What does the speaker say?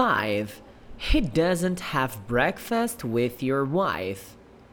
5. He doesn't have breakfast with your wife.